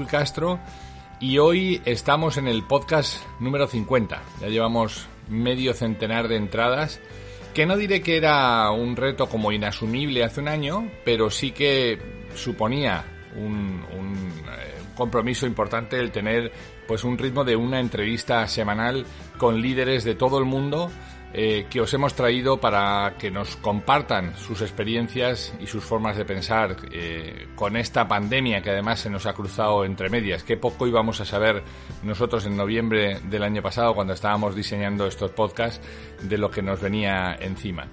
Castro y hoy estamos en el podcast número 50. Ya llevamos medio centenar de entradas, que no diré que era un reto como inasumible hace un año, pero sí que suponía un, eh, compromiso importante el tener pues un ritmo de una entrevista semanal con líderes de todo el mundo eh, que os hemos traído para que nos compartan sus experiencias y sus formas de pensar eh, con esta pandemia que además se nos ha cruzado entre medias. Qué poco íbamos a saber nosotros en noviembre del año pasado cuando estábamos diseñando estos podcasts de lo que nos venía encima.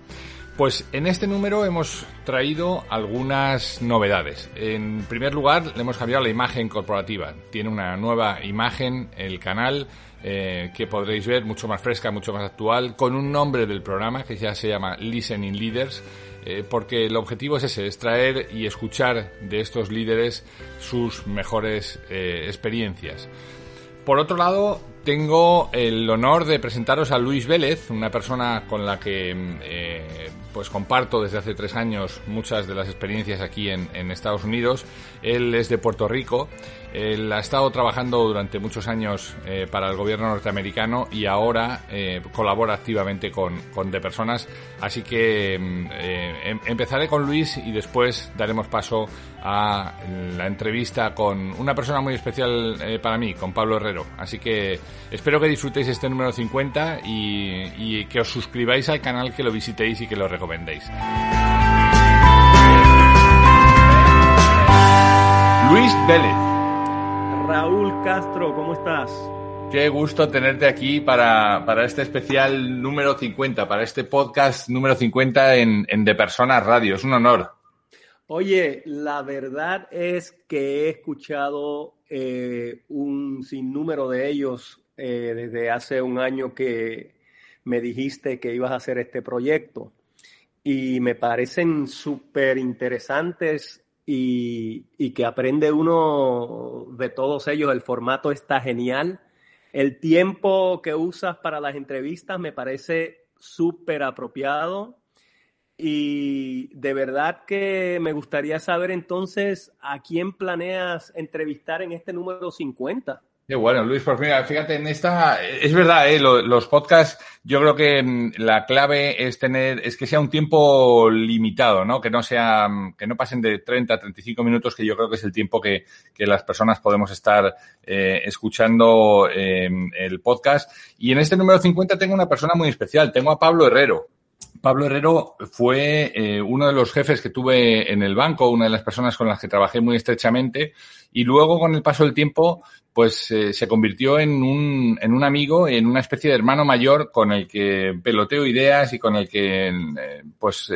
Pues en este número hemos traído algunas novedades. En primer lugar, le hemos cambiado la imagen corporativa. Tiene una nueva imagen el canal eh, que podréis ver mucho más fresca, mucho más actual, con un nombre del programa que ya se llama Listening Leaders, eh, porque el objetivo es ese, es traer y escuchar de estos líderes sus mejores eh, experiencias. Por otro lado, tengo el honor de presentaros a Luis Vélez, una persona con la que pues comparto desde hace tres años muchas de las experiencias aquí en, en Estados Unidos. Él es de Puerto Rico él ha estado trabajando durante muchos años eh, para el gobierno norteamericano y ahora eh, colabora activamente con, con De Personas. Así que mm, eh, em, empezaré con Luis y después daremos paso a la entrevista con una persona muy especial para mí, con Pablo Herrero. Así que espero que disfrutéis este número 50 y, y que os suscribáis al canal, que lo visitéis y que lo recomendéis. Luis Vélez. Raúl Castro, ¿cómo estás? Qué gusto tenerte aquí para, para, este especial número 50, para este podcast número 50 en, en De Personas Radio. Es un honor. Oye, la verdad es que he escuchado eh, un sinnúmero de ellos eh, desde hace un año que me dijiste que ibas a hacer este proyecto y me parecen súper interesantes y, que aprende uno de todos ellos. El formato está genial. El tiempo que usas para las entrevistas me parece súper apropiado. Y de verdad que me gustaría saber entonces a quién planeas entrevistar en este número 50. Bueno, Luis, por fin, fíjate, en esta, es verdad, ¿eh? los, podcasts, yo creo que mm, la clave es tener, es que sea un tiempo limitado, ¿no? Que no sea, mm, que no pasen de 30 a 35 minutos, que yo creo que es el tiempo que, que las personas podemos estar eh, escuchando eh, el podcast. Y en este número 50 tengo una persona muy especial, tengo a Pablo Herrero. Pablo Herrero fue eh, uno de los jefes que tuve en el banco, una de las personas con las que trabajé muy estrechamente y luego con el paso del tiempo pues eh, se convirtió en un, en un amigo, en una especie de hermano mayor con el que peloteo ideas y con el que eh, pues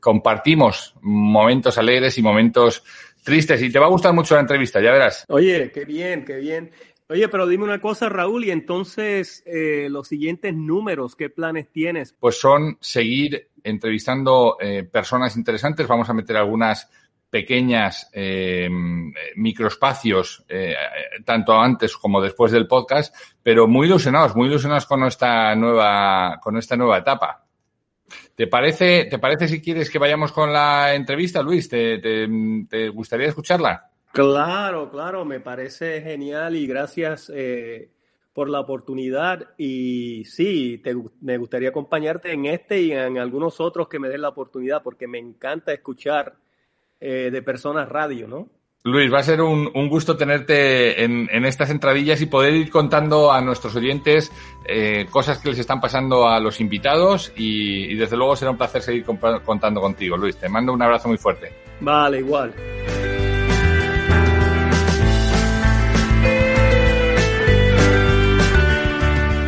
compartimos momentos alegres y momentos tristes y te va a gustar mucho la entrevista, ya verás. Oye, qué bien, qué bien. Oye, pero dime una cosa, Raúl, y entonces eh, los siguientes números, ¿qué planes tienes? Pues son seguir entrevistando eh, personas interesantes. Vamos a meter algunas pequeñas eh, microespacios, eh, tanto antes como después del podcast, pero muy ilusionados, muy ilusionados con esta nueva, con esta nueva etapa. ¿Te parece, ¿Te parece si quieres que vayamos con la entrevista, Luis? ¿Te, te, gustaría escucharla? Claro, claro, me parece genial y gracias eh, por la oportunidad. Y sí, me gustaría acompañarte en este y en algunos otros que me den la oportunidad, porque me encanta escuchar eh, de personas radio, ¿no? Luis, va a ser un, gusto tenerte en, estas entradillas y poder ir contando a nuestros oyentes eh, cosas que les están pasando a los invitados y, desde luego será un placer seguir contando contigo, Luis. Te mando un abrazo muy fuerte. Vale, igual.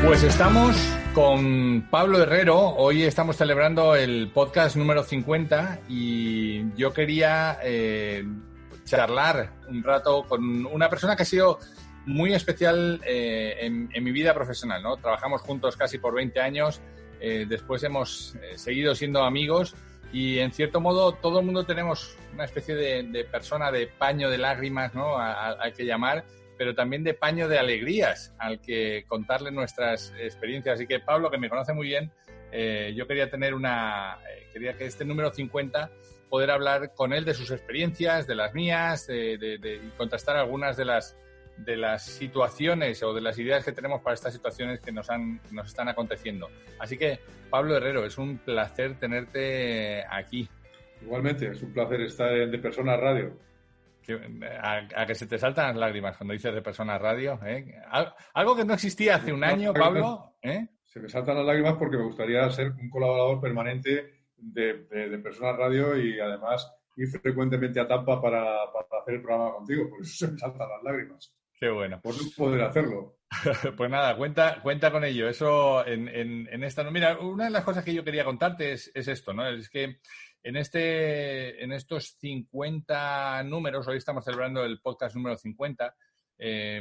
Pues estamos con Pablo Herrero. Hoy estamos celebrando el podcast número 50 y yo quería... Eh, charlar un rato con una persona que ha sido muy especial eh, en, mi vida profesional, ¿no? Trabajamos juntos casi por 20 años, eh, después hemos seguido siendo amigos y en cierto modo todo el mundo tenemos una especie de, persona de paño de lágrimas, ¿no? Hay que llamar, pero también de paño de alegrías al que contarle nuestras experiencias. Así que Pablo, que me conoce muy bien, yo quería tener una, quería que este número 50 poder hablar con él de sus experiencias, de las mías, de, y contrastar algunas de las de las situaciones o de las ideas que tenemos para estas situaciones que nos han nos están aconteciendo. Así que Pablo Herrero, es un placer tenerte aquí. Igualmente, es un placer estar en De Persona Radio. A, que se te saltan las lágrimas cuando dices De Persona Radio. ¿eh? Algo que no existía hace un año, Pablo. ¿eh? Se me saltan las lágrimas porque me gustaría ser un colaborador permanente de, de, Personas Radio y además ir frecuentemente a Tampa para, hacer el programa contigo, por eso se me saltan las lágrimas. Qué bueno. Por no poder hacerlo. pues nada, cuenta, cuenta con ello. Eso en, en, esta. Mira, una de las cosas que yo quería contarte es, esto, ¿no? Es que en, este, en estos 50 números, hoy estamos celebrando el podcast número 50, eh,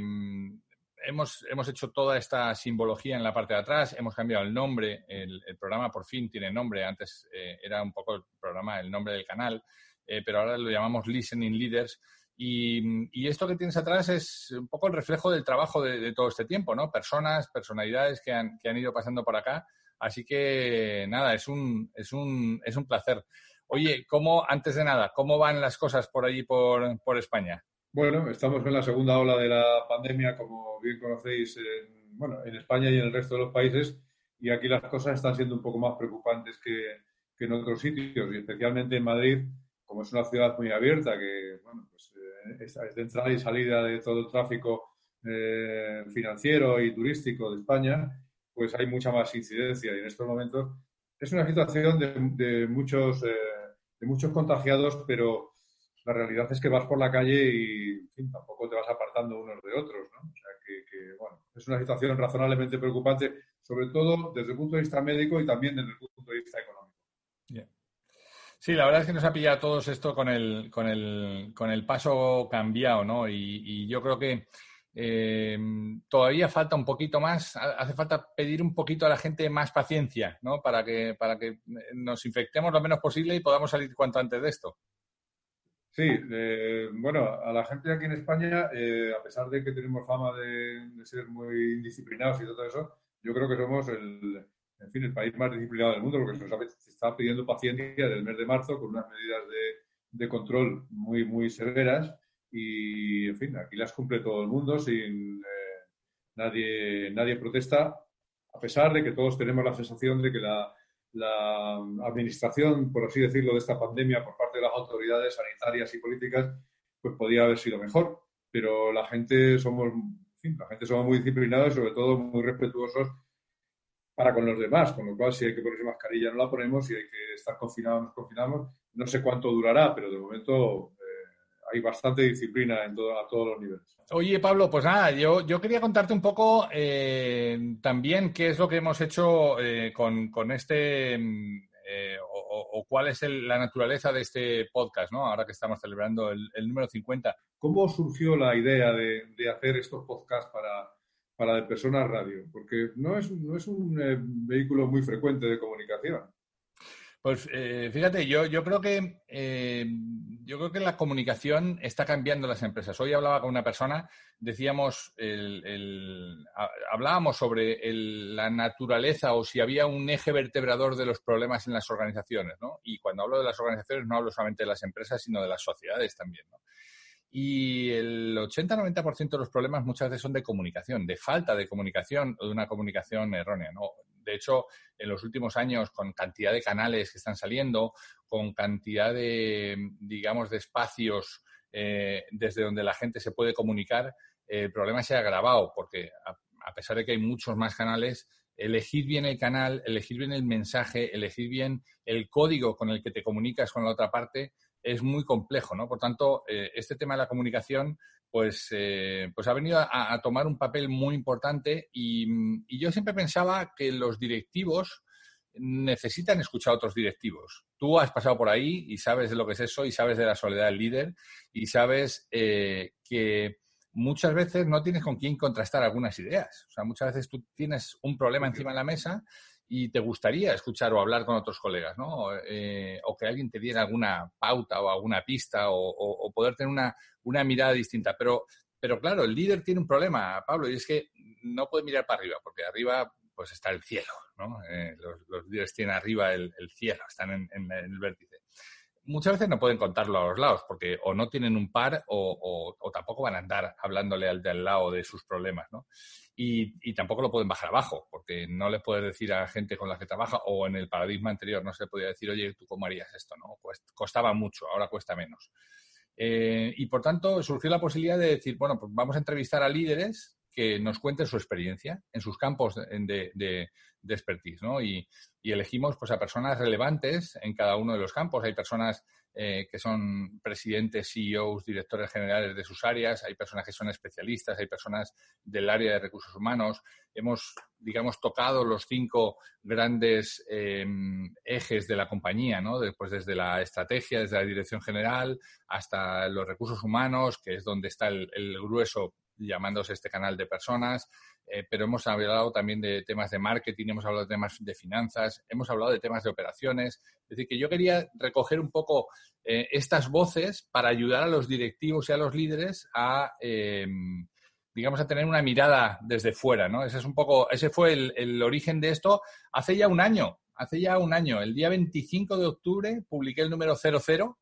hemos, hemos hecho toda esta simbología en la parte de atrás, hemos cambiado el nombre, el, programa por fin tiene nombre, antes eh, era un poco el programa, el nombre del canal, eh, pero ahora lo llamamos Listening Leaders. Y, esto que tienes atrás es un poco el reflejo del trabajo de, todo este tiempo, ¿no? Personas, personalidades que han, que han, ido pasando por acá. Así que nada, es un, es un, es un placer. Oye, ¿cómo, antes de nada, cómo van las cosas por allí, por, por España? Bueno, estamos en la segunda ola de la pandemia, como bien conocéis, en, bueno, en España y en el resto de los países, y aquí las cosas están siendo un poco más preocupantes que, en otros sitios, y especialmente en Madrid, como es una ciudad muy abierta, que bueno, pues, es, de entrada y salida de todo el tráfico eh, financiero y turístico de España, pues hay mucha más incidencia, y en estos momentos es una situación de, muchos, eh, de muchos contagiados, pero la realidad es que vas por la calle y tampoco te vas apartando unos de otros, ¿no? O sea que, bueno, es una situación razonablemente preocupante, sobre todo desde el punto de vista médico y también desde el punto de vista económico. Sí, la verdad es que nos ha pillado todos esto con el, con el, con el paso cambiado, ¿no? Y, yo creo que eh, todavía falta un poquito más, hace falta pedir un poquito a la gente más paciencia, ¿no? Para que, para que nos infectemos lo menos posible y podamos salir cuanto antes de esto. Sí, eh, bueno, a la gente aquí en España, eh, a pesar de que tenemos fama de, ser muy indisciplinados y todo eso, yo creo que somos el, en fin, el país más disciplinado del mundo, porque se nos está pidiendo paciencia desde el mes de marzo con unas medidas de, control muy, muy severas y, en fin, aquí las cumple todo el mundo sin eh, nadie, nadie protesta, a pesar de que todos tenemos la sensación de que la, la administración, por así decirlo, de esta pandemia por parte de las autoridades sanitarias y políticas, pues podía haber sido mejor. Pero la gente somos, la gente somos muy disciplinados y sobre todo muy respetuosos para con los demás, con lo cual si hay que ponerse mascarilla no la ponemos, si hay que estar confinados nos confinamos. No sé cuánto durará, pero de momento hay bastante disciplina en a todos los niveles. Oye, Pablo, pues nada, yo, yo quería contarte un poco eh, también qué es lo que hemos hecho eh, con, con, este, eh, o, cuál es la naturaleza de este podcast, ¿no? Ahora que estamos celebrando el, número 50. ¿Cómo surgió la idea de, de hacer estos podcasts para, para de personas radio? Porque no es, no es un vehículo muy frecuente de comunicación. Pues fíjate, yo, yo creo que yo creo que la comunicación está cambiando las empresas. Hoy hablaba con una persona, decíamos, hablábamos sobre la naturaleza o si había un eje vertebrador de los problemas en las organizaciones, ¿no? Y cuando hablo de las organizaciones no hablo solamente de las empresas, sino de las sociedades también, ¿no? Y el 80-90% de los problemas muchas veces son de comunicación, de falta de comunicación o de una comunicación errónea. ¿no? De hecho, en los últimos años, con cantidad de canales que están saliendo, con cantidad de, digamos, de espacios eh, desde donde la gente se puede comunicar, el problema se ha agravado, porque a, pesar de que hay muchos más canales, elegir bien el canal, elegir bien el mensaje, elegir bien el código con el que te comunicas con la otra parte, es muy complejo, ¿no? Por tanto, eh, este tema de la comunicación, pues, eh, pues ha venido a, tomar un papel muy importante y, yo siempre pensaba que los directivos necesitan escuchar a otros directivos. Tú has pasado por ahí y sabes de lo que es eso y sabes de la soledad del líder y sabes eh, que muchas veces no tienes con quién contrastar algunas ideas. O sea, muchas veces tú tienes un problema encima de la mesa y te gustaría escuchar o hablar con otros colegas, ¿no? Eh, o que alguien te diera alguna pauta o alguna pista o, poder tener una, mirada distinta. Pero, pero claro, el líder tiene un problema, Pablo, y es que no puede mirar para arriba, porque arriba pues está el cielo, ¿no? Eh, los, líderes tienen arriba el, cielo, están en, en, el vértice muchas veces no pueden contarlo a los lados porque o no tienen un par o, o, tampoco van a andar hablándole al de al lado de sus problemas, ¿no? Y, tampoco lo pueden bajar abajo porque no le puedes decir a gente con la que trabaja o en el paradigma anterior no se le podía decir, oye, ¿tú cómo harías esto? ¿no? Costaba mucho, ahora cuesta menos. Eh, y por tanto surgió la posibilidad de decir, bueno, pues vamos a entrevistar a líderes que nos cuenten su experiencia en sus campos de, de, de expertise, ¿no? Y, y, elegimos pues, a personas relevantes en cada uno de los campos. Hay personas eh, que son presidentes, CEOs, directores generales de sus áreas, hay personas que son especialistas, hay personas del área de recursos humanos. Hemos, digamos, tocado los cinco grandes em, ejes de la compañía, ¿no? Después desde la estrategia, desde la dirección general, hasta los recursos humanos, que es donde está el, el grueso llamándose este canal de personas, eh, pero hemos hablado también de temas de marketing, hemos hablado de temas de finanzas, hemos hablado de temas de operaciones. Es decir, que yo quería recoger un poco eh, estas voces para ayudar a los directivos y a los líderes a, em, digamos, a tener una mirada desde fuera, ¿no? Ese es un poco, ese fue el, origen de esto hace ya un año, hace ya un año. El día 25 de octubre publiqué el número 00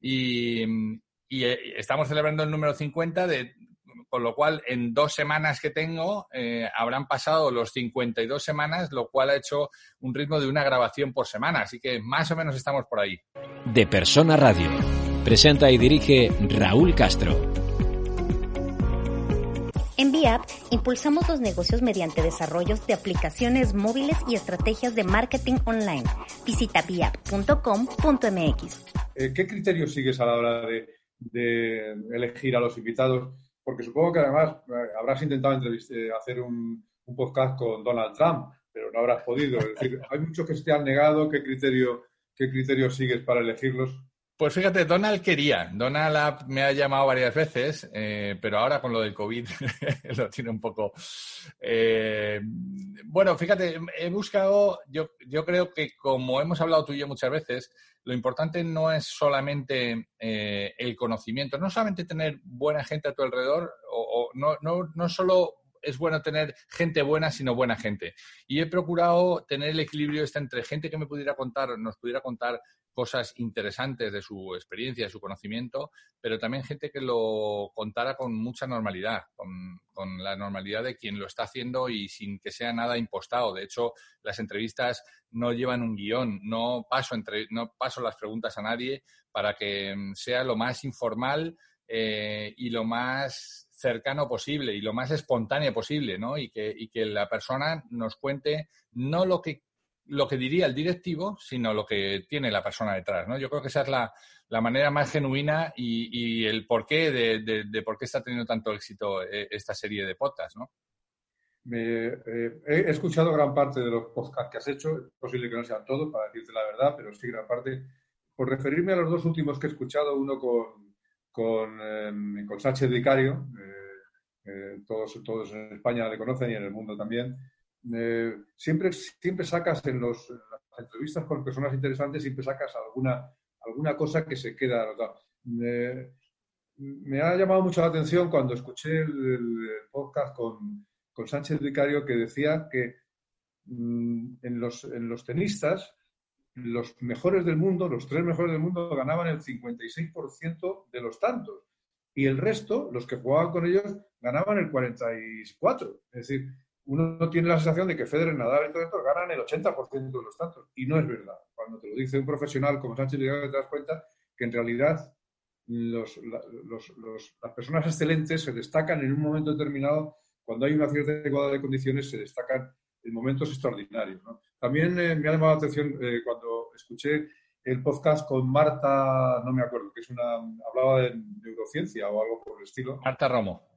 y, eh, estamos celebrando el número 50 de, con lo cual en dos semanas que tengo eh, habrán pasado los 52 semanas, lo cual ha hecho un ritmo de una grabación por semana, así que más o menos estamos por ahí. De Persona Radio. Presenta y dirige Raúl Castro. En VIAP impulsamos los negocios mediante desarrollos de aplicaciones móviles y estrategias de marketing online. Visita viap.com.mx. Eh, ¿Qué criterios sigues a la hora de elegir a los invitados? Porque supongo que además eh, habrás intentado eh, hacer un, podcast con Donald Trump, pero no habrás podido. Es decir, hay muchos que se te han negado. ¿Qué criterio, qué criterio sigues para elegirlos? Pues fíjate, Donald quería. Donald me ha llamado varias veces, eh, pero ahora con lo del COVID lo tiene un poco. bueno, fíjate, he buscado, yo, yo creo que como hemos hablado tú y yo muchas veces, lo importante no es solamente eh, el conocimiento, no solamente tener buena gente a tu alrededor, o, no, no, no solo es bueno tener gente buena, sino buena gente. Y he procurado tener el equilibrio este entre gente que me pudiera contar, nos pudiera contar cosas interesantes de su experiencia, de su conocimiento, pero también gente que lo contara con mucha normalidad, con, la normalidad de quien lo está haciendo y sin que sea nada impostado. De hecho, las entrevistas no llevan un guion, no paso, entre, no paso las preguntas a nadie para que mm, sea lo más informal eh, y lo más cercano posible y lo más espontáneo posible, ¿no? Y que, y que la persona nos cuente no lo que lo que diría el directivo, sino lo que tiene la persona detrás. ¿no? Yo creo que esa es la, manera más genuina y, el porqué de, de, por qué está teniendo tanto éxito eh, esta serie de podcasts. ¿no? Eh, he escuchado gran parte de los podcasts que has hecho, es posible que no sean todos, para decirte la verdad, pero sí gran parte. Por referirme a los dos últimos que he escuchado, uno con, con, eh, con Sánchez Vicario, todos, todos en España le conocen y en el mundo también, eh, siempre, siempre sacas en, los, las entrevistas con personas interesantes, siempre sacas alguna, alguna cosa que se queda me ha llamado mucho la atención cuando escuché el, podcast con, con, Sánchez Vicario que decía que mm, en, los, en los tenistas, los mejores del mundo, los tres mejores del mundo, ganaban el 56% de los tantos. Y el resto, los que jugaban con ellos, ganaban el 44%. Es decir, uno tiene la sensación de que Federer, Nadal y todo esto ganan el 80% de los tantos. Y no es verdad. Cuando te lo dice un profesional como Sánchez Vicario, te das cuenta que en realidad los, las personas excelentes se destacan en un momento determinado, cuando hay una cierta igualdad de condiciones, se destacan en momentos extraordinarios. También eh, me ha llamado la atención eh, cuando escuché el podcast con Marta, no me acuerdo, que es una, hablaba de neurociencia o algo por el estilo. Marta Romo.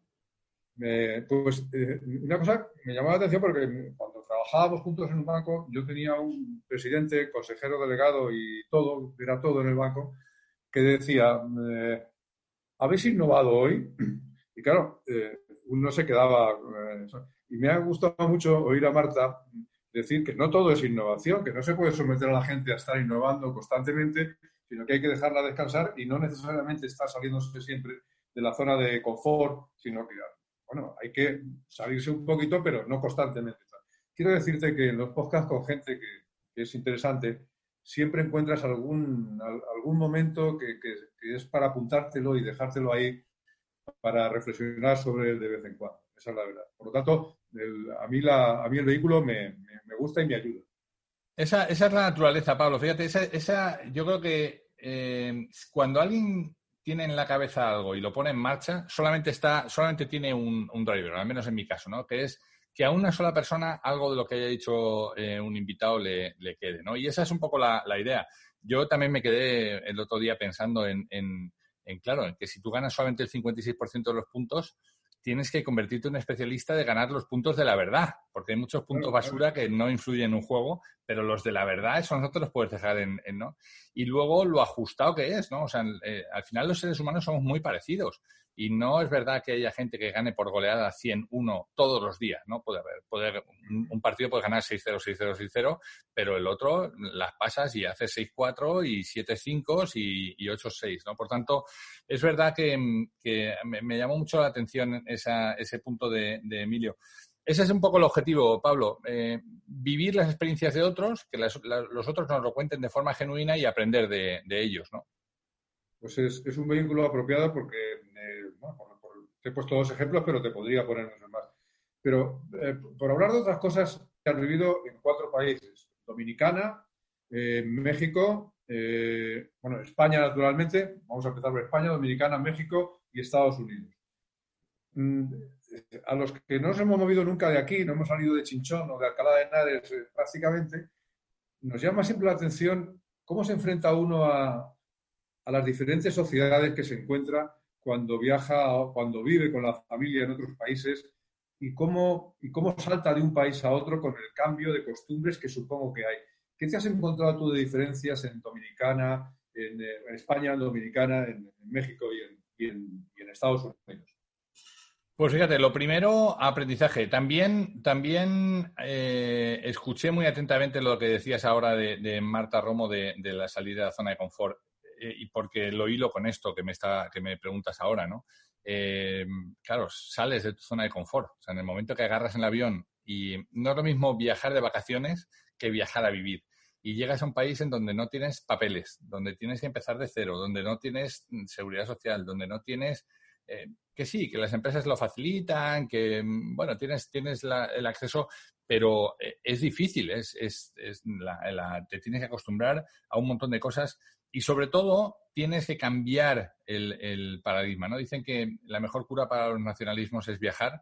Pues eh, una cosa me llamó la atención porque cuando trabajábamos juntos en un banco, yo tenía un presidente, consejero delegado y todo, era todo en el banco, que decía, eh, ¿habéis innovado hoy? Y claro, eh, uno se quedaba... Eh, y me ha gustado mucho oír a Marta decir que no todo es innovación, que no se puede someter a la gente a estar innovando constantemente, sino que hay que dejarla descansar y no necesariamente está saliéndose siempre de la zona de confort, sino que, bueno, hay que salirse un poquito, pero no constantemente. Quiero decirte que en los podcasts con gente que, que es interesante, siempre encuentras algún, algún momento que, es para apuntártelo y dejártelo ahí para reflexionar sobre él de vez en cuando. Esa es la verdad. Por lo tanto, a, mí la, a mí el vehículo me, gusta y me ayuda. Esa, esa, es la naturaleza, Pablo. Fíjate, esa, esa yo creo que eh, cuando alguien tiene en la cabeza algo y lo pone en marcha, solamente está, solamente tiene un, driver, al menos en mi caso, ¿no? Que es que a una sola persona algo de lo que haya dicho eh, un invitado le, quede, ¿no? Y esa es un poco la, idea. Yo también me quedé el otro día pensando en, en, en, claro, en que si tú ganas solamente el 56% de los puntos, tienes que convertirte en un especialista de ganar los puntos de la verdad, porque hay muchos puntos basura que no influyen en un juego, pero los de la verdad, eso nosotros los puedes dejar en, ¿no? Y luego lo ajustado que es, ¿no? O sea, eh, al final los seres humanos somos muy parecidos. Y no es verdad que haya gente que gane por goleada 100-1 todos los días, ¿no? Puede haber, puede, un partido puede ganar 6-0, 6-0, 6-0, pero el otro las pasas y haces 6-4 y 7-5 y, y 8-6, ¿no? Por tanto, es verdad que, me, llamó mucho la atención ese punto de, Emilio. Ese es un poco el objetivo, Pablo. Eh, vivir las experiencias de otros, que los otros nos lo cuenten de forma genuina y aprender de, de ellos, ¿no? pues es, un vehículo apropiado porque, eh, te he puesto dos ejemplos, pero te podría poner muchos más. Pero eh, por hablar de otras cosas que han vivido en cuatro países, Dominicana, eh, México, bueno, España naturalmente, vamos a empezar por España, Dominicana, México y Estados Unidos. Mm, a los que no nos hemos movido nunca de aquí, no hemos salido de Chinchón o de Alcalá de Henares prácticamente, nos llama siempre la atención cómo se enfrenta uno a, a las diferentes sociedades que se encuentra cuando viaja o cuando vive con la familia en otros países y cómo, y cómo salta de un país a otro con el cambio de costumbres que supongo que hay. ¿Qué te has encontrado tú de diferencias en Dominicana, en, eh, España, en Dominicana, en, México y en, Estados Unidos? Pues fíjate, lo primero, aprendizaje. También, también eh, escuché muy atentamente lo que decías ahora de, Marta Romo de, de, la salida de la zona de confort. Eh, y porque lo hilo con esto que me, está, que me preguntas ahora, ¿no? Eh, claro, sales de tu zona de confort. O sea, en el momento que agarras el avión y no es lo mismo viajar de vacaciones que viajar a vivir. Y llegas a un país en donde no tienes papeles, donde tienes que empezar de cero, donde no tienes seguridad social, donde no tienes... Eh, que sí, que las empresas lo facilitan, que, bueno, tienes, tienes el acceso, pero es difícil, es, es, es la, te tienes que acostumbrar a un montón de cosas y sobre todo, tienes que cambiar el, paradigma, ¿no? Dicen que la mejor cura para los nacionalismos es viajar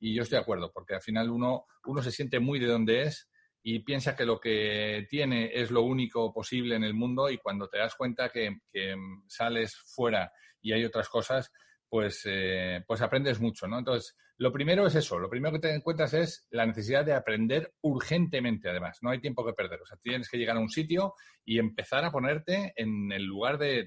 y yo estoy de acuerdo, porque al final uno, uno se siente muy de donde es y piensa que lo que tiene es lo único posible en el mundo y cuando te das cuenta que, que sales fuera y hay otras cosas, pues, eh, pues aprendes mucho, ¿no? Entonces, lo primero es eso, lo primero que te encuentras es la necesidad de aprender urgentemente, además, no hay tiempo que perder, o sea, tienes que llegar a un sitio y empezar a ponerte en el lugar de,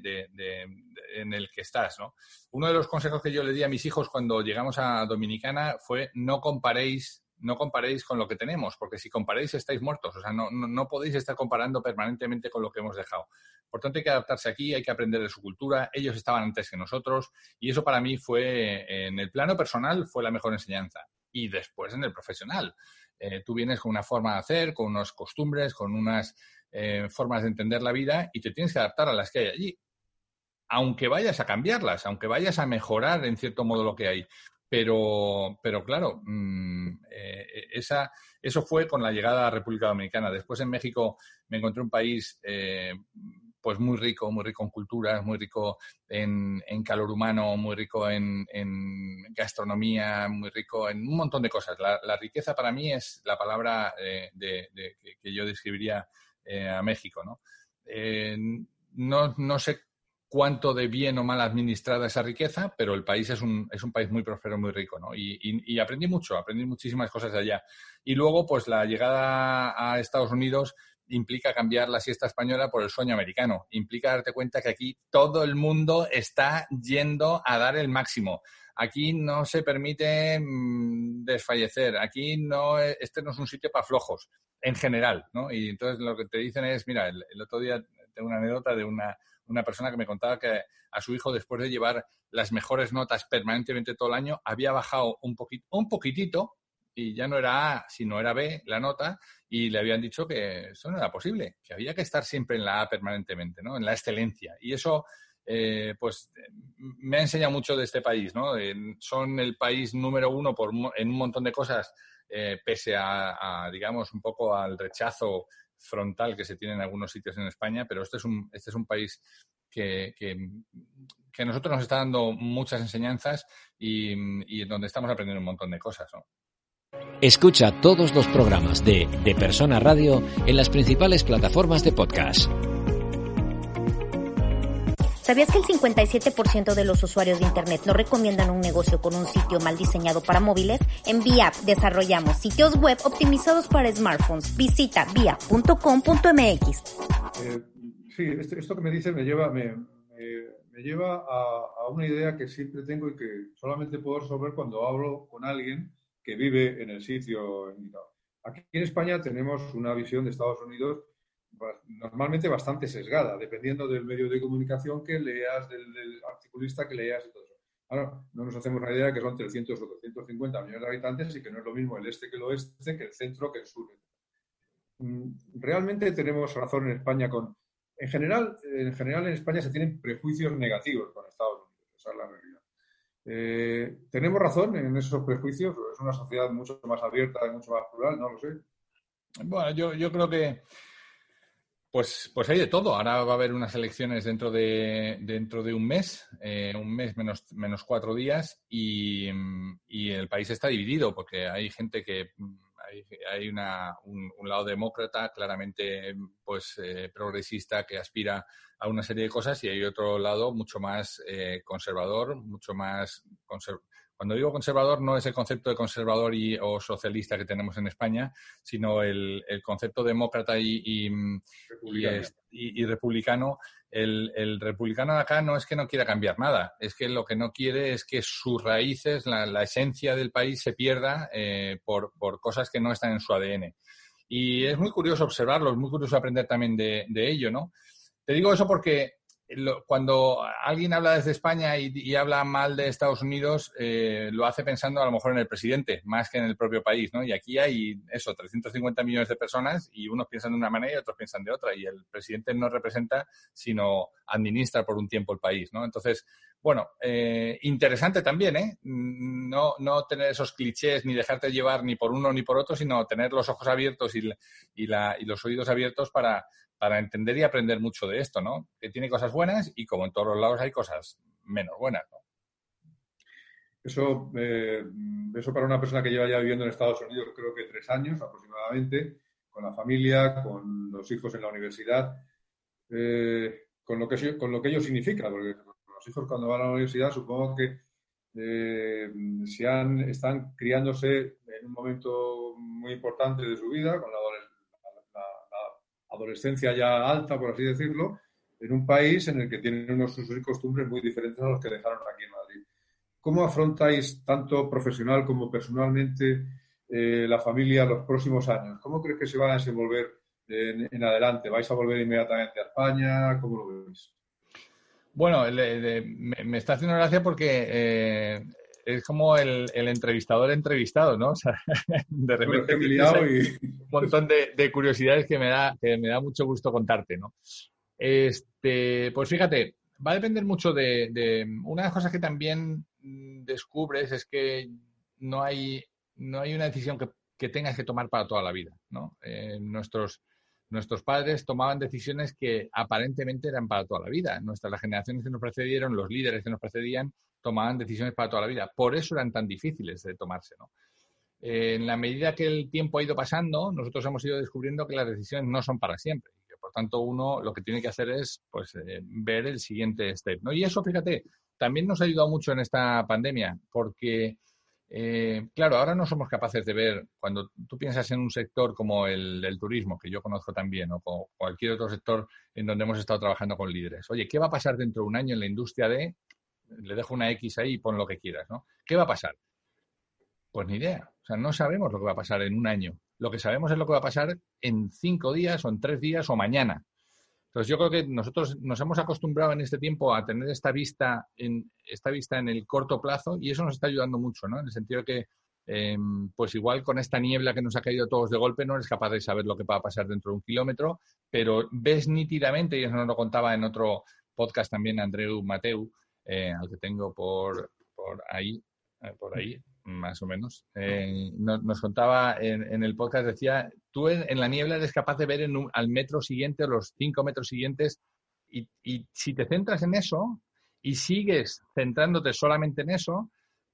en el que estás, ¿no? Uno de los consejos que yo le di a mis hijos cuando llegamos a Dominicana fue no comparéis no comparéis con lo que tenemos, porque si comparéis estáis muertos. O sea, no, no, podéis estar comparando permanentemente con lo que hemos dejado. Por tanto, hay que adaptarse aquí, hay que aprender de su cultura. Ellos estaban antes que nosotros y eso para mí fue, en el plano personal, fue la mejor enseñanza. Y después en el profesional. Eh, tú vienes con una forma de hacer, con unas costumbres, con unas eh, formas de entender la vida y te tienes que adaptar a las que hay allí. Aunque vayas a cambiarlas, aunque vayas a mejorar en cierto modo lo que hay. Pero, pero claro, mm, eh, esa, eso fue con la llegada a la República Dominicana. Después en México me encontré un país eh, pues muy rico, muy rico en culturas, muy rico en, calor humano, muy rico en, gastronomía, muy rico en un montón de cosas. La, riqueza para mí es la palabra eh, de, que yo describiría a México. ¿no? no, no sé cuánto de bien o mal administrada esa riqueza, pero el país es un, es un país muy próspero, muy rico, ¿no? Y, aprendí mucho, aprendí muchísimas cosas allá. Y luego, pues la llegada a Estados Unidos implica cambiar la siesta española por el sueño americano. Implica darte cuenta que aquí todo el mundo está yendo a dar el máximo. Aquí no se permite mm, desfallecer. Aquí no, este no es un sitio para flojos, en general, ¿no? Y entonces lo que te dicen es, mira, el otro día tengo una anécdota de una una persona que me contaba que a su hijo, después de llevar las mejores notas permanentemente todo el año, había bajado un, poquito, un poquitito y ya no era A, sino era B la nota, y le habían dicho que eso no era posible, que había que estar siempre en la A permanentemente, ¿no? En la excelencia. Y eso, eh, pues, me ha enseñado mucho de este país, ¿no? son el país número uno por, en un montón de cosas, eh, pese a, digamos, un poco al rechazo frontal que se tiene en algunos sitios en España, pero este es un, este es un país que, que, a nosotros nos está dando muchas enseñanzas y, y donde estamos aprendiendo un montón de cosas. Escucha todos los programas de De Persona Radio en las principales plataformas de podcast. ¿Sabías que el 57% de los usuarios de Internet no recomiendan un negocio con un sitio mal diseñado para móviles? En VIAP desarrollamos sitios web optimizados para smartphones. Visita via.com.mx. Eh, sí, esto, que me dices me lleva, me, lleva a, una idea que siempre tengo y que solamente puedo resolver cuando hablo con alguien que vive en el sitio Aquí en España tenemos una visión de Estados Unidos normalmente bastante sesgada, dependiendo del medio de comunicación que leas, del, articulista que leas y todo eso. Ahora, no nos hacemos la idea que son 300 o 250 millones de habitantes y que no es lo mismo el este que el oeste, que el centro que el sur. Mm, realmente tenemos razón en España con... En general, en general en España se tienen prejuicios negativos con Estados Unidos, esa es la realidad. Eh, ¿Tenemos razón en esos prejuicios? ¿Es una sociedad mucho más abierta y mucho más plural? No lo sé. Bueno, yo, yo creo que pues, pues hay de todo. Ahora va a haber unas elecciones dentro de, dentro de un mes, eh, un mes menos, menos cuatro días, y, el país está dividido porque hay gente que hay, hay una, un, lado demócrata claramente pues eh, progresista que aspira a una serie de cosas y hay otro lado mucho más eh, conservador, mucho más conservador cuando digo conservador no es el concepto de conservador y, o socialista que tenemos en España, sino el, concepto demócrata y, y, republicano. El, republicano de acá no es que no quiera cambiar nada, es que lo que no quiere es que sus raíces, la, esencia del país se pierda eh, por, cosas que no están en su ADN. Y es muy curioso observarlo, es muy curioso aprender también de, de ello, ¿no? Te digo eso porque cuando alguien habla desde España y, habla mal de Estados Unidos, eh, lo hace pensando a lo mejor en el presidente, más que en el propio país, ¿no? Y aquí hay eso, 350 millones de personas y unos piensan de una manera y otros piensan de otra. Y el presidente no representa, sino administra por un tiempo el país, ¿no? Entonces, bueno, eh, interesante también, ¿eh? No, no tener esos clichés ni dejarte llevar ni por uno ni por otro, sino tener los ojos abiertos y, y, la, y los oídos abiertos para para entender y aprender mucho de esto, ¿no? Que tiene cosas buenas y como en todos los lados hay cosas menos buenas, ¿no? Eso, eh, eso para una persona que lleva ya viviendo en Estados Unidos creo que tres años aproximadamente, con la familia, con los hijos en la universidad, eh, con, lo que, con lo que ello significa, porque los hijos cuando van a la universidad supongo que eh, están criándose en un momento muy importante de su vida, con la adolescencia ya alta, por así decirlo, en un país en el que tienen unos usos y costumbres muy diferentes a los que dejaron aquí en Madrid. ¿Cómo afrontáis, tanto profesional como personalmente, eh, la familia los próximos años? ¿Cómo crees que se va a desenvolver en, adelante? ¿Vais a volver inmediatamente a España? ¿Cómo lo veis? Bueno, me, está haciendo gracia porque eh, es como el, entrevistador entrevistado, ¿no? O sea, de repente un montón de, curiosidades que me da que me da mucho gusto contarte, ¿no? Este, pues fíjate, va a depender mucho de, una de las cosas que también descubres es que no hay no hay una decisión que, que tengas que tomar para toda la vida, ¿no? Eh, nuestros nuestros padres tomaban decisiones que aparentemente eran para toda la vida. Nuestras las generaciones que nos precedieron, los líderes que nos precedían, tomaban decisiones para toda la vida. Por eso eran tan difíciles de tomarse, ¿no? en la medida que el tiempo ha ido pasando, nosotros hemos ido descubriendo que las decisiones no son para siempre. Y que, por tanto, uno lo que tiene que hacer es pues, eh, ver el siguiente step. ¿no? Y eso, fíjate, también nos ha ayudado mucho en esta pandemia, porque eh, claro, ahora no somos capaces de ver, cuando tú piensas en un sector como el del turismo, que yo conozco también, o cualquier otro sector en donde hemos estado trabajando con líderes. Oye, ¿qué va a pasar dentro de un año en la industria de, le dejo una X ahí y pon lo que quieras, ¿no? ¿Qué va a pasar? Pues ni idea. O sea, no sabemos lo que va a pasar en un año. Lo que sabemos es lo que va a pasar en cinco días o en tres días o mañana. Entonces yo creo que nosotros nos hemos acostumbrado en este tiempo a tener esta vista en esta vista en el corto plazo y eso nos está ayudando mucho, ¿no? En el sentido de que em, pues igual con esta niebla que nos ha caído todos de golpe no eres capaz de saber lo que va a pasar dentro de un kilómetro, pero ves nítidamente, y eso nos lo contaba en otro podcast también Andreu Mateu, eh, al que tengo por, por ahí, eh, por ahí, más o menos, eh, nos, contaba en, el podcast, decía, tú en, la niebla eres capaz de ver en al metro siguiente o los cinco metros siguientes y, si te centras en eso y sigues centrándote solamente en eso,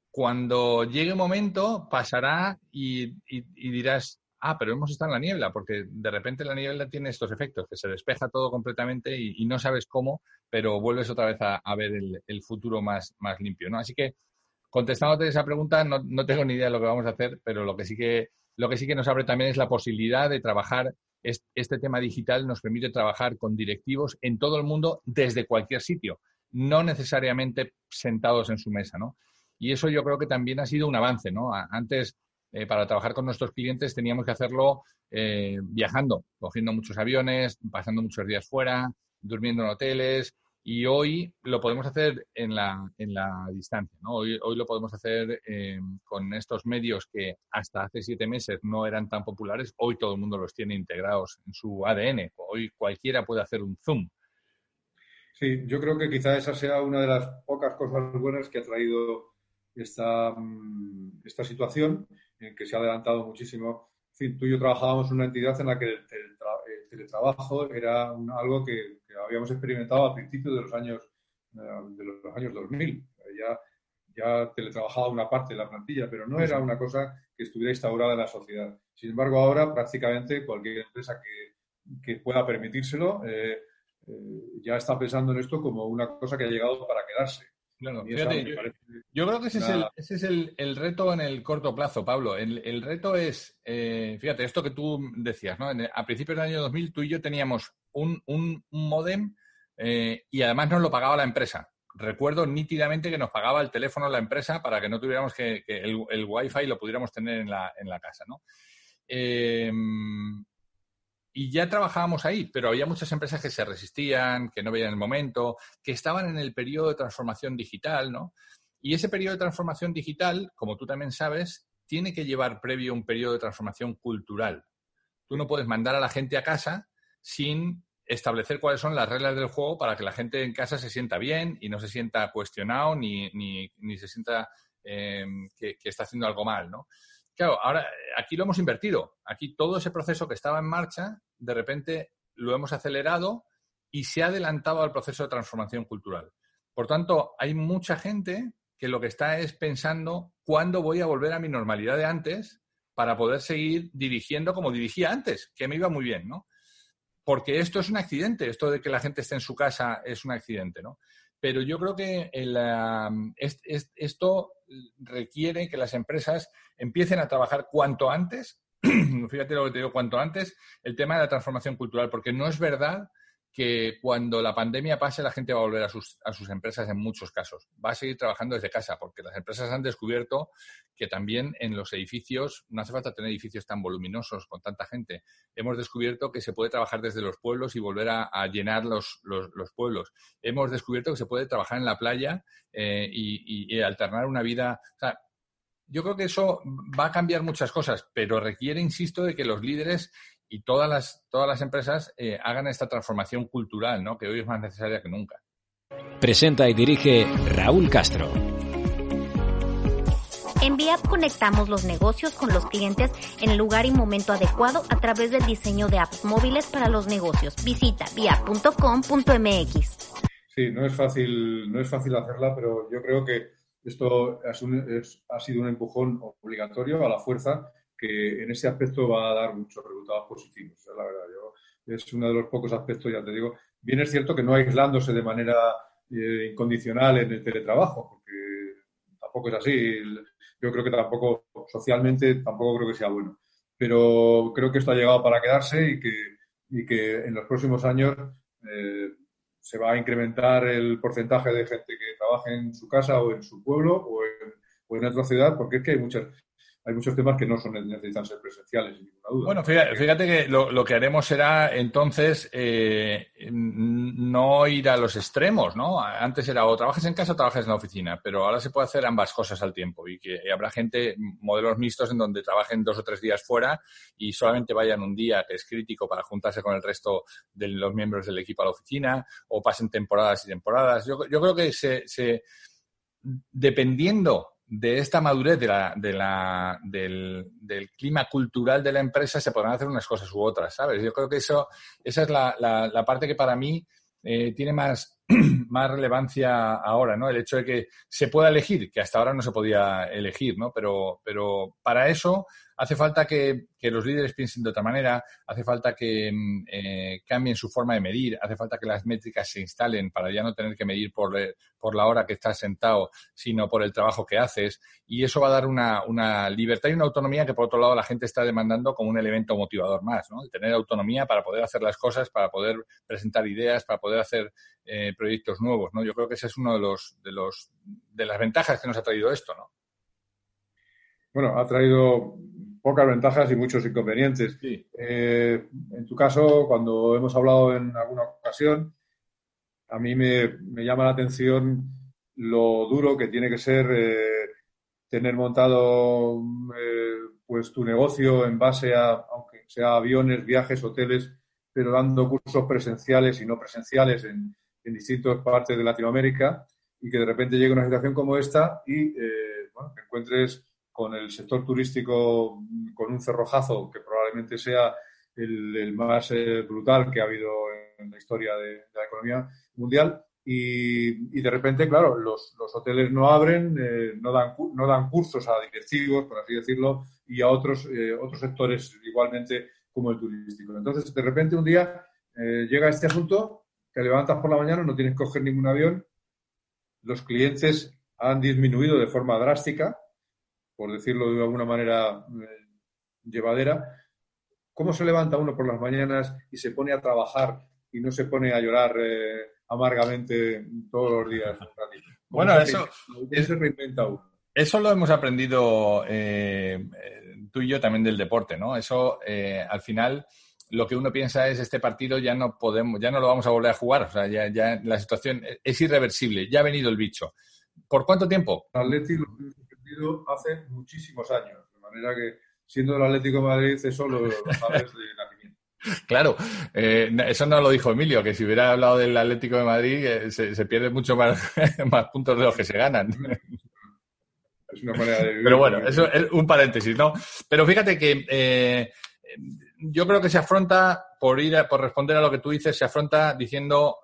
cuando llegue un momento pasará y, dirás, ah, pero hemos estado en la niebla, porque de repente la niebla tiene estos efectos, que se despeja todo completamente y, no sabes cómo, pero vuelves otra vez a, ver el, futuro más, más limpio, ¿no? Así que contestándote esa pregunta, no, no, tengo ni idea de lo que vamos a hacer, pero lo que sí que, lo que sí que nos abre también es la posibilidad de trabajar. Este tema digital nos permite trabajar con directivos en todo el mundo desde cualquier sitio, no necesariamente sentados en su mesa, ¿no? Y eso yo creo que también ha sido un avance, ¿no? Antes, eh, para trabajar con nuestros clientes teníamos que hacerlo eh, viajando, cogiendo muchos aviones, pasando muchos días fuera, durmiendo en hoteles, y hoy lo podemos hacer en la, en la distancia, ¿no? Hoy, hoy lo podemos hacer eh, con estos medios que hasta hace siete meses no eran tan populares. Hoy todo el mundo los tiene integrados en su ADN. Hoy cualquiera puede hacer un Zoom. Sí, yo creo que quizá esa sea una de las pocas cosas buenas que ha traído esta, mm, esta situación, en que se ha adelantado muchísimo. En fin, tú y yo trabajábamos en una entidad en la que el, teletrabajo era algo que habíamos experimentado a principios de los años, eh, de los años 2000. Ya, ya teletrabajaba una parte de la plantilla, pero no era una cosa que estuviera instaurada en la sociedad. Sin embargo, ahora prácticamente cualquier empresa que, que pueda permitírselo eh, eh, ya está pensando en esto como una cosa que ha llegado para quedarse. Yo, creo que ese es, el, ese es el, el, reto en el corto plazo, Pablo. El, el reto es, fíjate, esto que tú decías, ¿no? a principios del año 2000 tú y yo teníamos un, un, modem eh, y además nos lo pagaba la empresa. Recuerdo nítidamente que nos pagaba el teléfono la empresa para que no tuviéramos que, el, el wifi lo pudiéramos tener en la, en la casa, ¿no? Em, y ya trabajábamos ahí, pero había muchas empresas que se resistían, que no veían el momento, que estaban en el periodo de transformación digital, ¿no? Y ese periodo de transformación digital, como tú también sabes, tiene que llevar previo un periodo de transformación cultural. Tú no puedes mandar a la gente a casa sin establecer cuáles son las reglas del juego para que la gente en casa se sienta bien y no se sienta cuestionado ni, ni, se sienta eh, que, está haciendo algo mal, ¿no? Claro, ahora aquí lo hemos invertido. Aquí todo ese proceso que estaba en marcha, de repente lo hemos acelerado y se ha adelantado al proceso de transformación cultural. Por tanto, hay mucha gente que lo que está es pensando cuándo voy a volver a mi normalidad de antes para poder seguir dirigiendo como dirigía antes, que me iba muy bien, ¿no? porque esto es un accidente, esto de que la gente esté en su casa es un accidente, ¿no? Pero yo creo que esto requiere que las empresas empiecen a trabajar cuanto antes, fíjate lo que te digo, cuanto antes, el tema de la transformación cultural, porque no es verdad que cuando la pandemia pase la gente va a volver a sus, a sus empresas en muchos casos. Va a seguir trabajando desde casa porque las empresas han descubierto que también en los edificios, no hace falta tener edificios tan voluminosos con tanta gente, hemos descubierto que se puede trabajar desde los pueblos y volver a, llenar los, los, pueblos. Hemos descubierto que se puede trabajar en la playa eh, y, y, alternar una vida. O sea, yo creo que eso va a cambiar muchas cosas, pero requiere, insisto, de que los líderes y todas las, todas las empresas eh, hagan esta transformación cultural, ¿no? que hoy es más necesaria que nunca. Presenta y dirige Raúl Castro. En VIAP conectamos los negocios con los clientes en el lugar y momento adecuado a través del diseño de apps móviles para los negocios. Visita viap.com.mx. Sí, no es fácil, no es fácil hacerla, pero yo creo que esto ha sido un empujón obligatorio a la fuerza que en ese aspecto va a dar muchos resultados positivos. Es la verdad, yo, es uno de los pocos aspectos, ya te digo. Bien es cierto que no aislándose de manera eh, incondicional en el teletrabajo, porque tampoco es así. Yo creo que tampoco, socialmente, tampoco creo que sea bueno. Pero creo que esto ha llegado para quedarse y que, y que en los próximos años eh, se va a incrementar el porcentaje de gente que trabaje en su casa o en su pueblo o en, o en otra ciudad, porque es que hay muchas, hay muchos temas que no son necesitan ser presenciales, sin ninguna duda. Bueno, fíjate, que lo, que haremos será entonces eh, no ir a los extremos, ¿no? Antes era o trabajas en casa o trabajas en la oficina, pero ahora se puede hacer ambas cosas al tiempo y que habrá gente, modelos mixtos en donde trabajen dos o tres días fuera y solamente vayan un día que es crítico para juntarse con el resto de los miembros del equipo a la oficina o pasen temporadas y temporadas. Yo, yo creo que se dependiendo de esta madurez de la, de la, del, del, clima cultural de la empresa se podrán hacer unas cosas u otras, ¿sabes? Yo creo que eso, esa es la, la, parte que para mí eh, tiene más, más relevancia ahora, ¿no? El hecho de que se pueda elegir, que hasta ahora no se podía elegir, ¿no? Pero, pero para eso hace falta que, los líderes piensen de otra manera, hace falta que mm, eh, cambien su forma de medir, hace falta que las métricas se instalen para ya no tener que medir por, eh, por la hora que estás sentado, sino por el trabajo que haces. Y eso va a dar una, una, libertad y una autonomía que, por otro lado, la gente está demandando como un elemento motivador más, ¿no? Tener autonomía para poder hacer las cosas, para poder presentar ideas, para poder hacer eh, proyectos nuevos, ¿no? Yo creo que ese es uno de los, de los de las ventajas que nos ha traído esto, ¿no? Bueno, ha traído pocas ventajas y muchos inconvenientes. Eh, en tu caso, cuando hemos hablado en alguna ocasión, a mí me, llama la atención lo duro que tiene que ser eh, tener montado eh, pues tu negocio en base a, aunque sea aviones, viajes, hoteles, pero dando cursos presenciales y no presenciales en, en distintas partes de Latinoamérica y que de repente llegue una situación como esta y bueno, te encuentres con el sector turístico con un cerrojazo que probablemente sea el, más eh, brutal que ha habido en la historia de, la economía mundial. Y, de repente, claro, los, hoteles no abren, eh, no, dan, no dan cursos a directivos, por así decirlo, y a otros, eh, otros sectores igualmente como el turístico. Entonces, de repente un día llega este asunto, te levantas por la mañana, no tienes que coger ningún avión, los clientes han disminuido de forma drástica, por decirlo de alguna manera eh, llevadera, ¿cómo se levanta uno por las mañanas y se pone a trabajar y no se pone a llorar eh, amargamente todos los días? Bueno, eso se reinventa uno. Eso lo hemos aprendido eh, tú y yo también del deporte, ¿no? Eso al final lo que uno piensa es este partido ya no podemos, ya no lo vamos a volver a jugar, o sea, ya, ya la situación es irreversible, ya ha venido el bicho. ¿Por cuánto tiempo? Hace muchísimos años, de manera que siendo el Atlético de Madrid eso lo, sabes de nacimiento. Claro, eh, eso no lo dijo Emilio, que si hubiera hablado del Atlético de Madrid eh, se, pierde mucho más, más puntos de los que se ganan. Es una manera de Pero bueno, eso es un paréntesis, ¿no? Pero fíjate que eh, yo creo que se afronta, por ir por responder a lo que tú dices, se afronta diciendo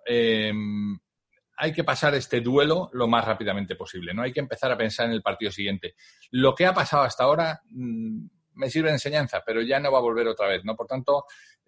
hay que pasar este duelo lo más rápidamente posible, ¿no? Hay que empezar a pensar en el partido siguiente. Lo que ha pasado hasta ahora mm, me sirve de enseñanza, pero ya no va a volver otra vez, ¿no? Por tanto,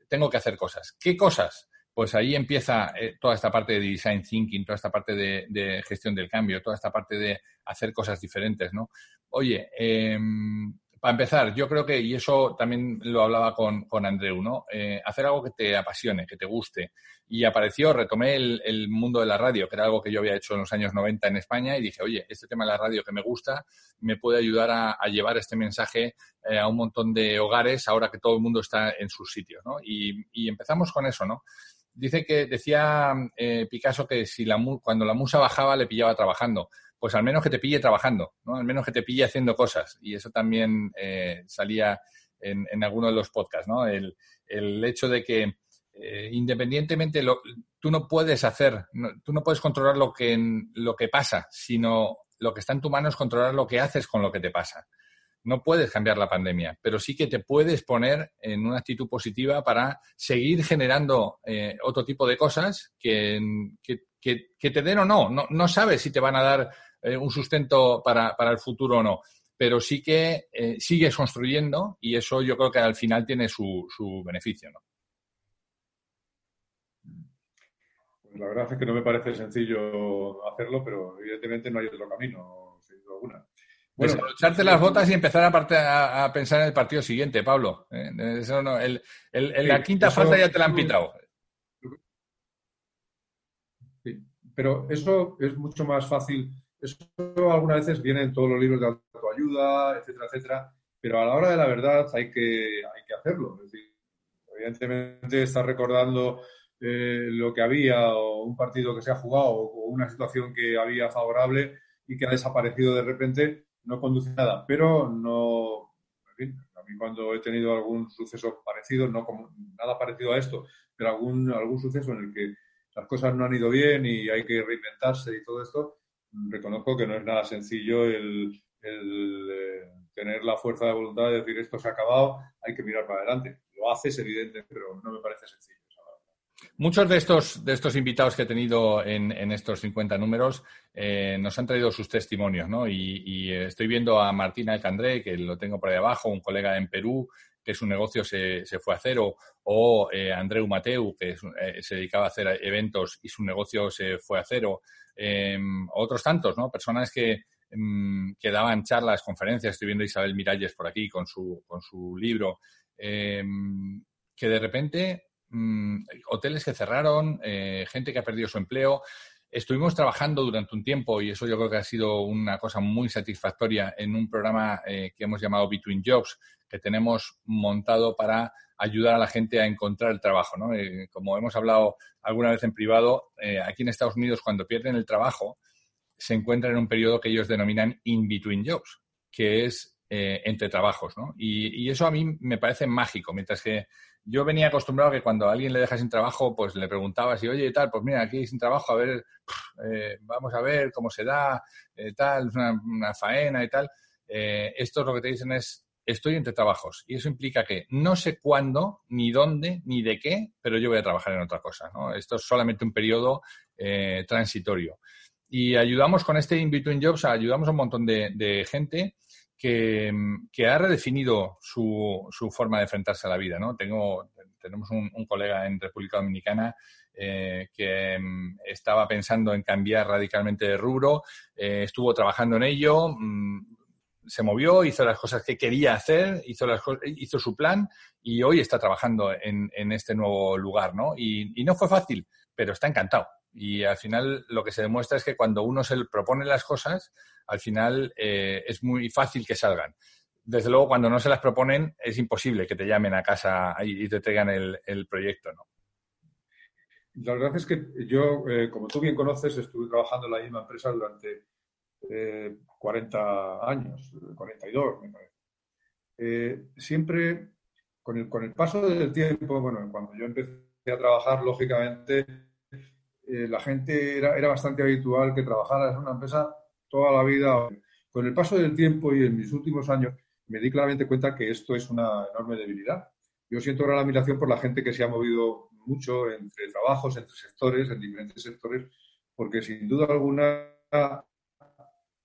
tengo que hacer cosas. ¿Qué cosas? Pues ahí empieza eh, toda esta parte de design thinking, toda esta parte de, gestión del cambio, toda esta parte de hacer cosas diferentes, ¿no? Oye, em, para empezar, yo creo que, y eso también lo hablaba con, con Andreu, ¿no? Eh, hacer algo que te apasione, que te guste. Y apareció, retomé el, mundo de la radio, que era algo que yo había hecho en los años 90 en España, y dije, oye, este tema de la radio que me gusta me puede ayudar a, llevar este mensaje eh, a un montón de hogares ahora que todo el mundo está en sus sitios, ¿no? Y, y empezamos con eso, ¿no? Dice que decía eh, Picasso que si la, cuando la musa bajaba le pillaba trabajando pues al menos que te pille trabajando, ¿no? Al menos que te pille haciendo cosas. Y eso también eh, salía en, en alguno de los podcasts, ¿no? El, hecho de que eh, independientemente, lo, tú no puedes hacer, tú no puedes controlar lo que, lo que pasa, sino lo que está en tu mano es controlar lo que haces con lo que te pasa. No puedes cambiar la pandemia, pero sí que te puedes poner en una actitud positiva para seguir generando eh, otro tipo de cosas que, que, te den o no. no. No sabes si te van a dar eh, un sustento para, para, el futuro o no. Pero sí que eh, sigues construyendo y eso yo creo que al final tiene su, su beneficio, ¿no? Pues la verdad es que no me parece sencillo hacerlo, pero evidentemente no hay otro camino, sin duda alguna. Pues echarte las botas y empezar a, a, pensar en el partido siguiente, Pablo. Eh, eso no, el, el, la quinta falta ya te la han pitado. pero eso es mucho más fácil eso algunas veces viene en todos los libros de autoayuda, etcétera, etcétera, pero a la hora de la verdad hay que, hay que hacerlo. Es decir, evidentemente estar recordando eh, lo que había o un partido que se ha jugado o una situación que había favorable y que ha desaparecido de repente no conduce a nada. Pero no, en fin, a mí cuando he tenido algún suceso parecido, no como nada parecido a esto, pero algún, algún suceso en el que las cosas no han ido bien y hay que reinventarse y todo esto, reconozco que no es nada sencillo el, eh, tener la fuerza de voluntad de decir esto se ha acabado, hay que mirar para adelante. Lo haces, evidente, pero no me parece sencillo. Muchos de estos, de estos invitados que he tenido en, estos 50 números eh, nos han traído sus testimonios, ¿no? Y, estoy viendo a Martina Alcandré, que lo tengo por ahí abajo, un colega en Perú, que su negocio se, se fue a cero, o eh, Andreu Mateu, que se dedicaba a hacer eventos y su negocio se fue a cero, Em, otros tantos, ¿no? Personas que, em, que daban charlas, conferencias, estoy viendo Isabel Miralles por aquí con su, con su libro, em, que de repente mm, hoteles que cerraron, eh, gente que ha perdido su empleo. Estuvimos trabajando durante un tiempo, y eso yo creo que ha sido una cosa muy satisfactoria, en un programa eh, que hemos llamado Between Jobs, que tenemos montado para ayudar a la gente a encontrar el trabajo. ¿no? Eh, como hemos hablado alguna vez en privado, eh, aquí en Estados Unidos cuando pierden el trabajo se encuentran en un periodo que ellos denominan in-between jobs, que es eh, entre trabajos. ¿no? Y, eso a mí me parece mágico, mientras que yo venía acostumbrado a que cuando a alguien le dejas sin trabajo, pues le preguntaba si, oye, tal, pues mira, aquí sin trabajo, a ver, vamos a ver cómo se da, tal, una, una, faena y tal. esto lo que te dicen es, estoy entre trabajos y eso implica que no sé cuándo, ni dónde, ni de qué, pero yo voy a trabajar en otra cosa. Esto es solamente un periodo eh, transitorio. Y ayudamos con este In-Between Jobs, ayudamos a un montón de, gente que, ha redefinido su, su, forma de enfrentarse a la vida. ¿no? Tengo, tenemos un, colega en República Dominicana eh, que mm, estaba pensando en cambiar radicalmente de rubro, eh, estuvo trabajando en ello, mm, se movió, hizo las cosas que quería hacer, hizo, las, hizo su plan y hoy está trabajando en, en este nuevo lugar, ¿no? Y, no fue fácil, pero está encantado. Y al final lo que se demuestra es que cuando uno se propone las cosas, al final eh, es muy fácil que salgan. Desde luego, cuando no se las proponen, es imposible que te llamen a casa y te traigan el, el proyecto, ¿no? La verdad es que yo, eh, como tú bien conoces, estuve trabajando en la misma empresa durante 40 eh, años, 42 me parece. Eh, siempre, con el, con el paso del tiempo, bueno, cuando yo empecé a trabajar, lógicamente, eh, la gente era, era bastante habitual que trabajara en una empresa toda la vida. Con el paso del tiempo y en mis últimos años, me di claramente cuenta que esto es una enorme debilidad. Yo siento gran admiración por la gente que se ha movido mucho entre trabajos, entre sectores, en diferentes sectores, porque sin duda alguna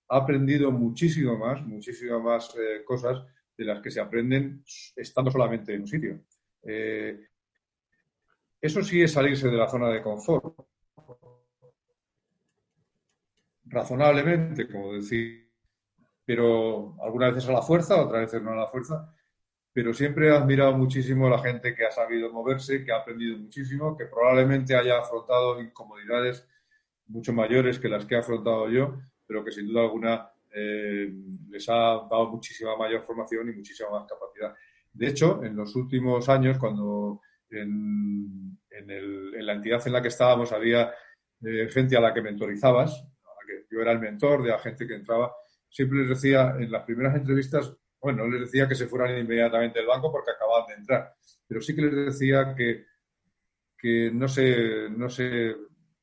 ha aprendido muchísimo más, muchísimas más eh, cosas de las que se aprenden estando solamente en un sitio. Eh, eso sí es salirse de la zona de confort. Razonablemente, como decía pero algunas veces a la fuerza, otras veces no a la fuerza. Pero siempre he admirado muchísimo a la gente que ha sabido moverse, que ha aprendido muchísimo, que probablemente haya afrontado incomodidades mucho mayores que las que he afrontado yo, pero que sin duda alguna eh, les ha dado muchísima mayor formación y muchísima más capacidad. De hecho, en los últimos años, cuando en, la entidad en la que estábamos había eh, gente a la que mentorizabas, yo era el mentor de la gente que entraba, siempre les decía en las primeras entrevistas, bueno, no les decía que se fueran inmediatamente del banco porque acababan de entrar, pero sí que les decía que, que no, se, no se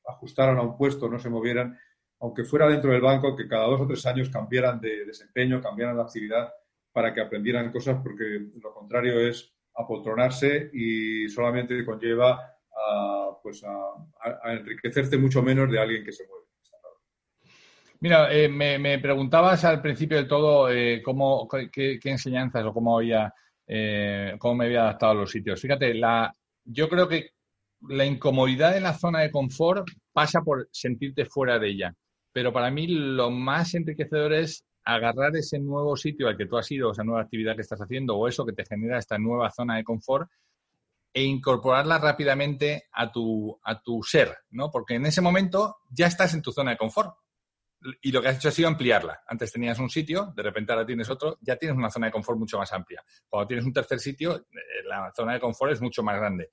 ajustaran a un puesto, no se movieran, aunque fuera dentro del banco, que cada dos o tres años cambiaran de desempeño, cambiaran de actividad para que aprendieran cosas, porque lo contrario es apoltronarse y solamente conlleva a, pues a enriquecerte mucho menos de alguien que se mueve. Mira, eh, me, preguntabas al principio del todo eh, cómo, qué, enseñanzas o cómo había, eh, cómo me había adaptado a los sitios. Fíjate, la, yo creo que la incomodidad de la zona de confort pasa por sentirte fuera de ella. Pero para mí lo más enriquecedor es agarrar ese nuevo sitio al que tú has ido, esa nueva actividad que estás haciendo o eso que te genera esta nueva zona de confort e incorporarla rápidamente a tu, a tu ser, ¿no? Porque en ese momento ya estás en tu zona de confort y lo que has hecho ha sido ampliarla. Antes tenías un sitio, de repente ahora tienes otro, ya tienes una zona de confort mucho más amplia. Cuando tienes un tercer sitio, eh, la zona de confort es mucho más grande.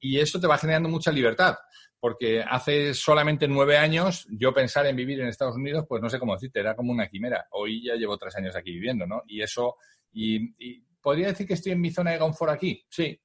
Y eso te va generando mucha libertad, porque hace solamente nueve años yo pensar en vivir en Estados Unidos, pues no sé cómo decirte, era como una quimera. Hoy ya llevo tres años aquí viviendo, ¿no? Y eso, y, podría decir que estoy en mi zona de confort aquí, sí.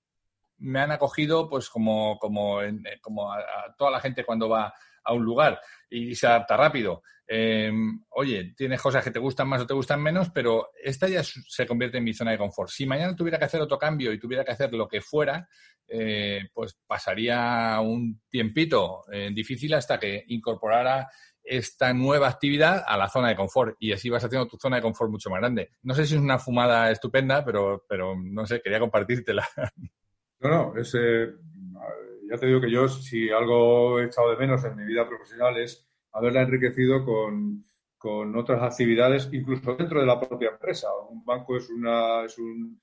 Me han acogido, pues como, como, como a toda la gente cuando va a un lugar y se adapta rápido. Em, oye, tienes cosas que te gustan más o te gustan menos, pero esta ya se convierte en mi zona de confort. Si mañana tuviera que hacer otro cambio y tuviera que hacer lo que fuera, eh, pues pasaría un tiempito eh, difícil hasta que incorporara esta nueva actividad a la zona de confort y así vas haciendo tu zona de confort mucho más grande. No sé si es una fumada estupenda, pero, pero no sé, quería compartírtela. No, no, es, ya te digo que yo, si algo he echado de menos en mi vida profesional es haberla enriquecido con, con otras actividades, incluso dentro de la propia empresa. Un banco es una, es un,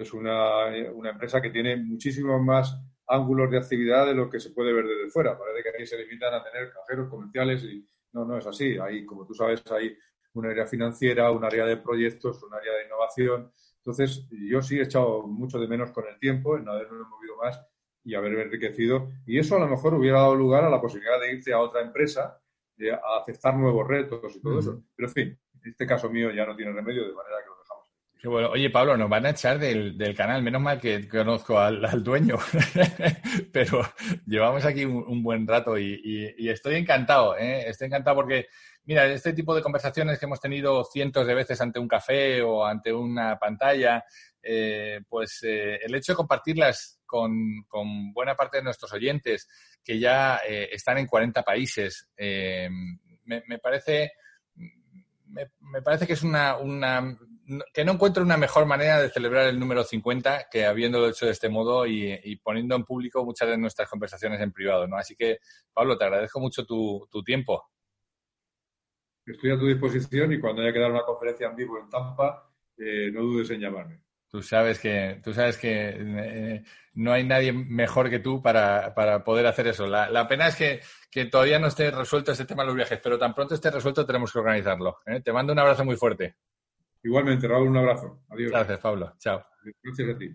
es una, una empresa que tiene muchísimos más ángulos de actividad de lo que se puede ver desde fuera. Parece que ahí se limitan a tener cajeros comerciales y no, no es así. Hay, como tú sabes, hay un área financiera, un área de proyectos, un área de innovación. Entonces, yo sí he echado mucho de menos con el tiempo en haberme movido más y haberme enriquecido. Y eso a lo mejor hubiera dado lugar a la posibilidad de irte a otra empresa, de, a aceptar nuevos retos y todo eso. Pero en fin, este caso mío ya no tiene remedio, de manera que lo dejamos. Qué bueno. Oye, Pablo, nos van a echar del, canal. Menos mal que conozco al, dueño. Pero llevamos aquí un, buen rato y, estoy encantado. ¿eh? Estoy encantado porque, mira, este tipo de conversaciones que hemos tenido cientos de veces ante un café o ante una pantalla, eh, pues eh, el hecho de compartirlas con, buena parte de nuestros oyentes que ya eh, están en 40 países. Me, parece, me, parece que es una, una, que no encuentro una mejor manera de celebrar el número 50 que habiéndolo hecho de este modo y, poniendo en público muchas de nuestras conversaciones en privado. ¿no? Así que, Pablo, te agradezco mucho tu, tu tiempo. Estoy a tu disposición y cuando haya que dar una conferencia en vivo en Tampa, no dudes en llamarme. Tú sabes que, tú sabes que eh, no hay nadie mejor que tú para, poder hacer eso. La, pena es que, todavía no esté resuelto este tema de los viajes, pero tan pronto esté resuelto tenemos que organizarlo. ¿eh? Te mando un abrazo muy fuerte. Igualmente, Raúl, un abrazo. Adiós. Gracias, Pablo. Chao. Gracias a ti.